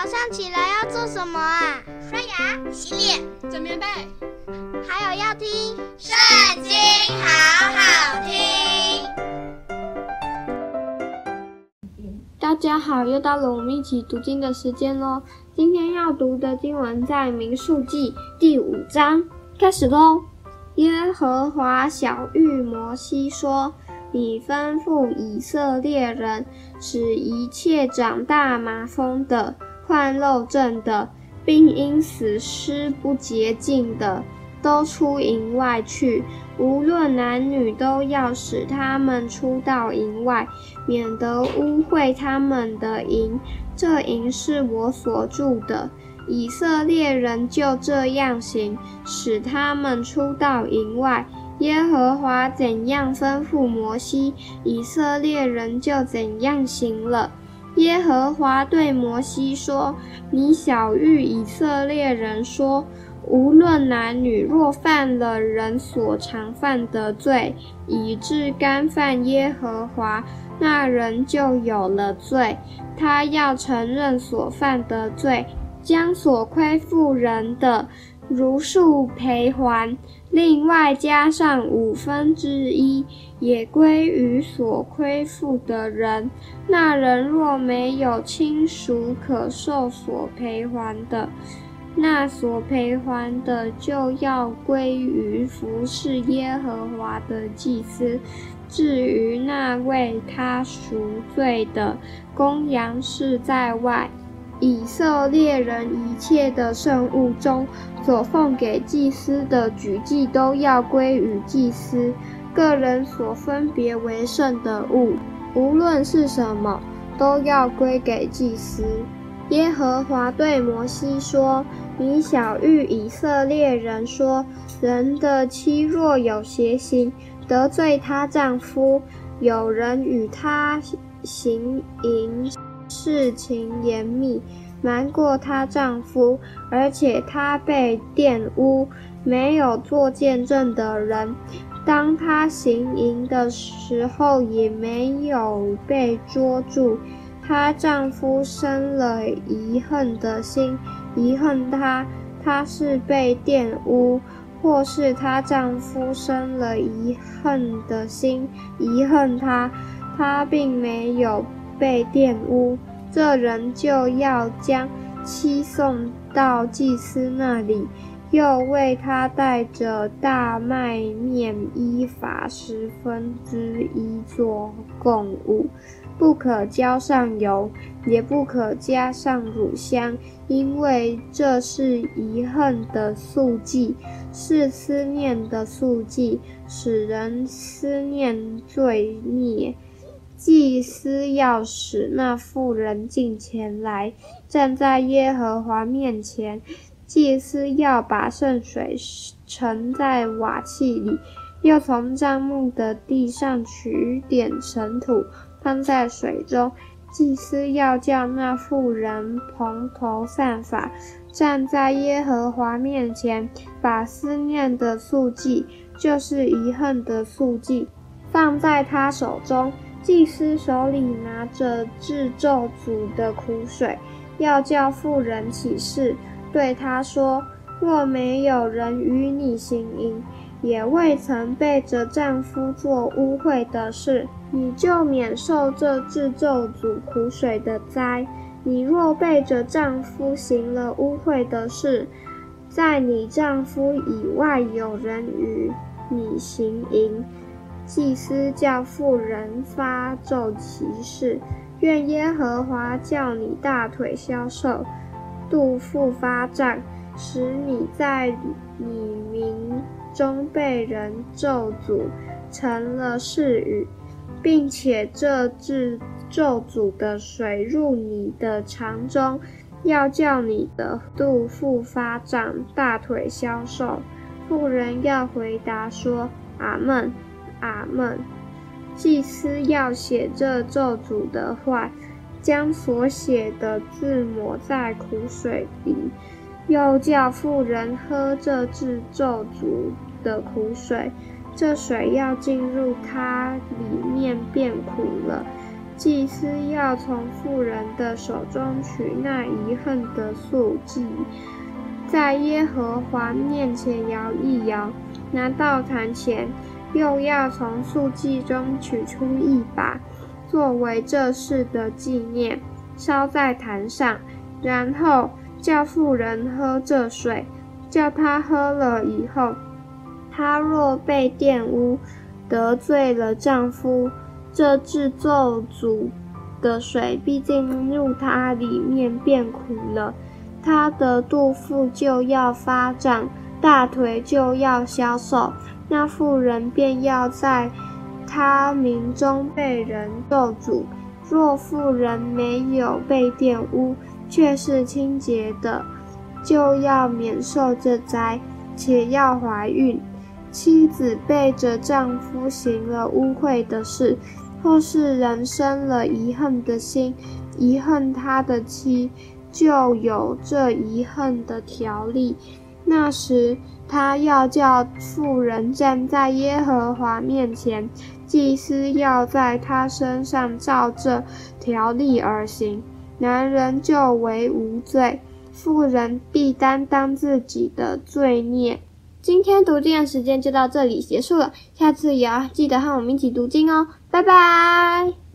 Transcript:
早上起来要做什么啊？刷牙、洗脸、整棉被，还有要听《圣经》，好好听。大家好，又到了我们一起读经的时间喽。今天要读的经文在《民数记》第五章，开始喽。耶和华晓諭摩西说：“你吩咐以色列人，使一切长大麻风的、患肉症的，并因死尸不洁净的，都出营外去。无论男女，都要使他们出到营外，免得污秽他们的营。这营是我所住的。”以色列人就这样行，使他们出到营外。耶和华怎样吩咐摩西，以色列人就怎样行了。耶和华对摩西说：“你晓諭以色列人说，无论男女，若犯了人所常犯的罪，以致干犯耶和华，那人就有了罪。他要承认所犯的罪。”将所亏负人的如数赔还，另外加上五分之一，也归于所亏负的人。那人若没有亲属可受所赔还的，那所赔还的就要归于服事耶和华的祭司。至于那为他赎罪的，公羊是在外。以色列人一切的圣物中，所奉给祭司的举祭都要归于祭司。个人所分别为圣的物，无论是什么，都要归给祭司。耶和华对摩西说：“你晓諭以色列人说，人的妻若有邪行，得罪她丈夫，有人与她行淫。”事情严密，瞒过她丈夫，而且她被玷污，没有作见证的人，当她行淫的时候也没有被捉住，她丈夫生了遗恨的心，遗恨她，她是被玷污，或是她丈夫生了遗恨的心，遗恨她，她并没有。被玷污，这人就要将妻送到祭司那里，又为他带着大麦面依法十分之一做供物，不可浇上油，也不可加上乳香，因为这是遗恨的素祭，是思念的素祭，使人思念罪孽。祭司要使那妇人进前来，站在耶和华面前。祭司要把圣水盛在瓦器里，又从帐幕的地上取点尘土，放在水中。祭司要叫那妇人蓬头散发，站在耶和华面前，把思念的素祭，就是遗恨的素祭，放在他手中。祭司手里拿着至咒诅的苦水，要叫妇人起誓，对她说：若没有人与你行淫，也未曾背着丈夫做污秽的事，你就免受这至咒诅苦水的灾。你若背着丈夫行了污秽的事，在你丈夫以外有人与你行淫。祭司叫妇人发咒起誓，愿耶和华叫你大腿消瘦，肚腹发胀，使你在你民中被人咒诅，成了誓语，并且这至咒诅的水入你的肠中，要叫你的肚腹发胀，大腿消瘦。妇人要回答说：阿门。阿们，祭司要写这咒诅的话，将所写的字抹在苦水里，又叫妇人喝这至咒诅的苦水，这水要进入它里面变苦了。祭司要从妇人的手中取那遗恨的素祭，在耶和华面前摇一摇，拿到坛前，又要从素祭中取出一把，作为这事的纪念，烧在坛上，然后叫妇人喝这水，叫她喝了以后，她若被玷污，得罪了丈夫。这制咒诅的水必进入她里面，变苦了。她的肚腹就要发胀，大腿就要消瘦。那妇人便要在他名中被人咒诅。若妇人没有被玷污，却是清洁的，就要免受这灾，且要怀孕。妻子背着丈夫行了污秽的事。或是人生了遗恨的心，遗恨他的妻，就有这遗恨的条例。那时他要叫妇人站在耶和华面前，祭司要在他身上照这条例而行，男人就为无罪，妇人必担当自己的罪孽。今天读经的时间就到这里结束了，下次也要记得和我们一起读经哦，拜拜。